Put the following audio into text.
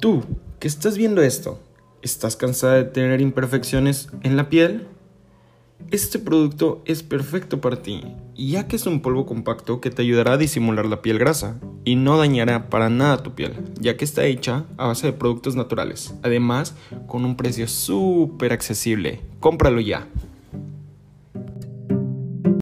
Tú, que estás viendo esto, ¿estás cansada de tener imperfecciones en la piel? Este producto es perfecto para ti, ya que es un polvo compacto que te ayudará a disimular la piel grasa y no dañará para nada tu piel, ya que está hecha a base de productos naturales, además con un precio súper accesible. Cómpralo ya.